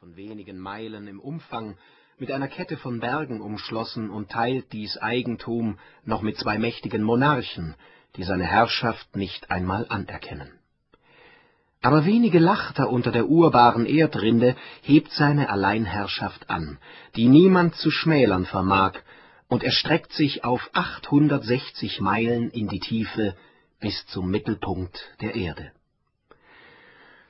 von wenigen Meilen im Umfang, mit einer Kette von Bergen umschlossen und teilt dies Eigentum noch mit zwei mächtigen Monarchen, die seine Herrschaft nicht einmal anerkennen. Aber wenige Lachter unter der urbaren Erdrinde hebt seine Alleinherrschaft an, die niemand zu schmälern vermag, und erstreckt sich auf 860 Meilen in die Tiefe bis zum Mittelpunkt der Erde.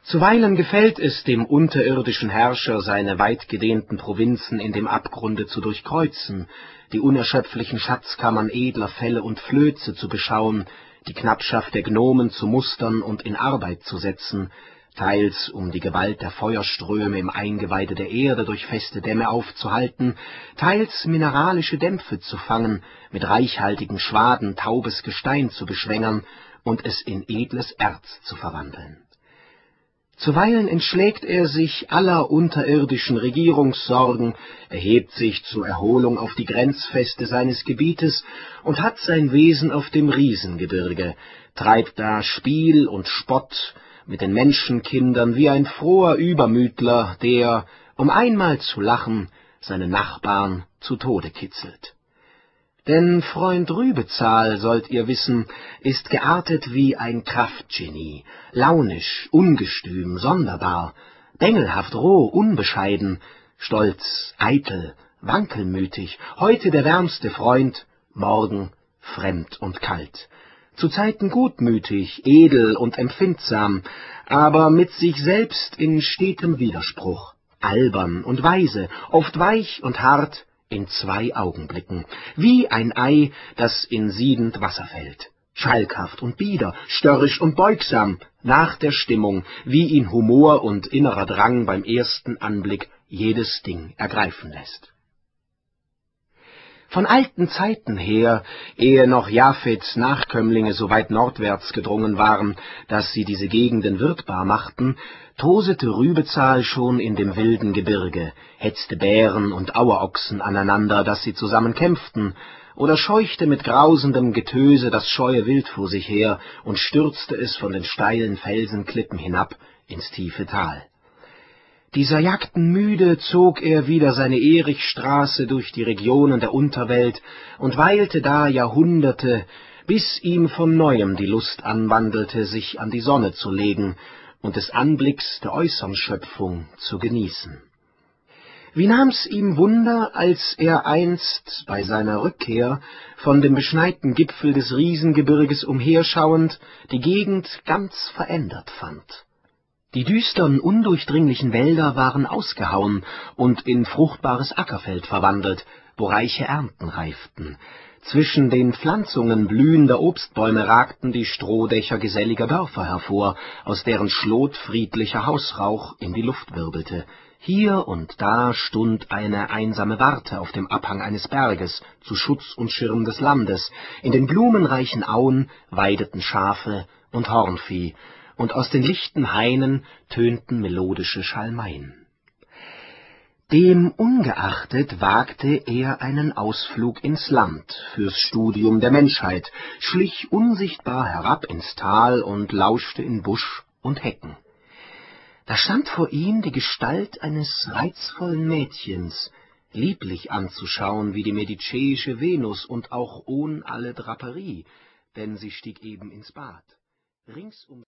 Zuweilen gefällt es dem unterirdischen Herrscher, seine weitgedehnten Provinzen in dem Abgrunde zu durchkreuzen, die unerschöpflichen Schatzkammern edler Felle und Flöze zu beschauen, die Knappschaft der Gnomen zu mustern und in Arbeit zu setzen, teils um die Gewalt der Feuerströme im Eingeweide der Erde durch feste Dämme aufzuhalten, teils mineralische Dämpfe zu fangen, mit reichhaltigen Schwaden taubes Gestein zu beschwängern und es in edles Erz zu verwandeln. Zuweilen entschlägt er sich aller unterirdischen Regierungssorgen, erhebt sich zur Erholung auf die Grenzfeste seines Gebietes und hat sein Wesen auf dem Riesengebirge, treibt da Spiel und Spott mit den Menschenkindern wie ein froher Übermütler, der, um einmal zu lachen, seine Nachbarn zu Tode kitzelt. Denn Freund Rübezahl, sollt ihr wissen, ist geartet wie ein Kraftgenie, launisch, ungestüm, sonderbar, bengelhaft roh, unbescheiden, stolz, eitel, wankelmütig, heute der wärmste Freund, morgen fremd und kalt, zu Zeiten gutmütig, edel und empfindsam, aber mit sich selbst in stetem Widerspruch, albern und weise, oft weich und hart, in zwei Augenblicken, wie ein Ei, das in siedend Wasser fällt, schalkhaft und bieder, störrisch und beugsam, nach der Stimmung, wie ihn Humor und innerer Drang beim ersten Anblick jedes Ding ergreifen lässt. Von alten Zeiten her, ehe noch Japhets Nachkömmlinge so weit nordwärts gedrungen waren, dass sie diese Gegenden wirtbar machten, tosete Rübezahl schon in dem wilden Gebirge, hetzte Bären und Auerochsen aneinander, dass sie zusammen kämpften, oder scheuchte mit grausendem Getöse das scheue Wild vor sich her und stürzte es von den steilen Felsenklippen hinab ins tiefe Tal. Dieser Jagden müde zog er wieder seine Erichstraße durch die Regionen der Unterwelt und weilte da Jahrhunderte, bis ihm von neuem die Lust anwandelte, sich an die Sonne zu legen und des Anblicks der äußern Schöpfung zu genießen. Wie nahm's ihm Wunder, als er einst bei seiner Rückkehr von dem beschneiten Gipfel des Riesengebirges umherschauend die Gegend ganz verändert fand. Die düstern, undurchdringlichen Wälder waren ausgehauen und in fruchtbares Ackerfeld verwandelt, wo reiche Ernten reiften. Zwischen den Pflanzungen blühender Obstbäume ragten die Strohdächer geselliger Dörfer hervor, aus deren Schlot friedlicher Hausrauch in die Luft wirbelte. Hier und da stund eine einsame Warte auf dem Abhang eines Berges, zu Schutz und Schirm des Landes, in den blumenreichen Auen weideten Schafe und Hornvieh, und aus den lichten Hainen tönten melodische Schalmeien. Dem ungeachtet wagte er einen Ausflug ins Land fürs Studium der Menschheit, schlich unsichtbar herab ins Tal und lauschte in Busch und Hecken. Da stand vor ihm die Gestalt eines reizvollen Mädchens, lieblich anzuschauen wie die mediceische Venus und auch ohn alle Draperie, denn sie stieg eben ins Bad. Rings um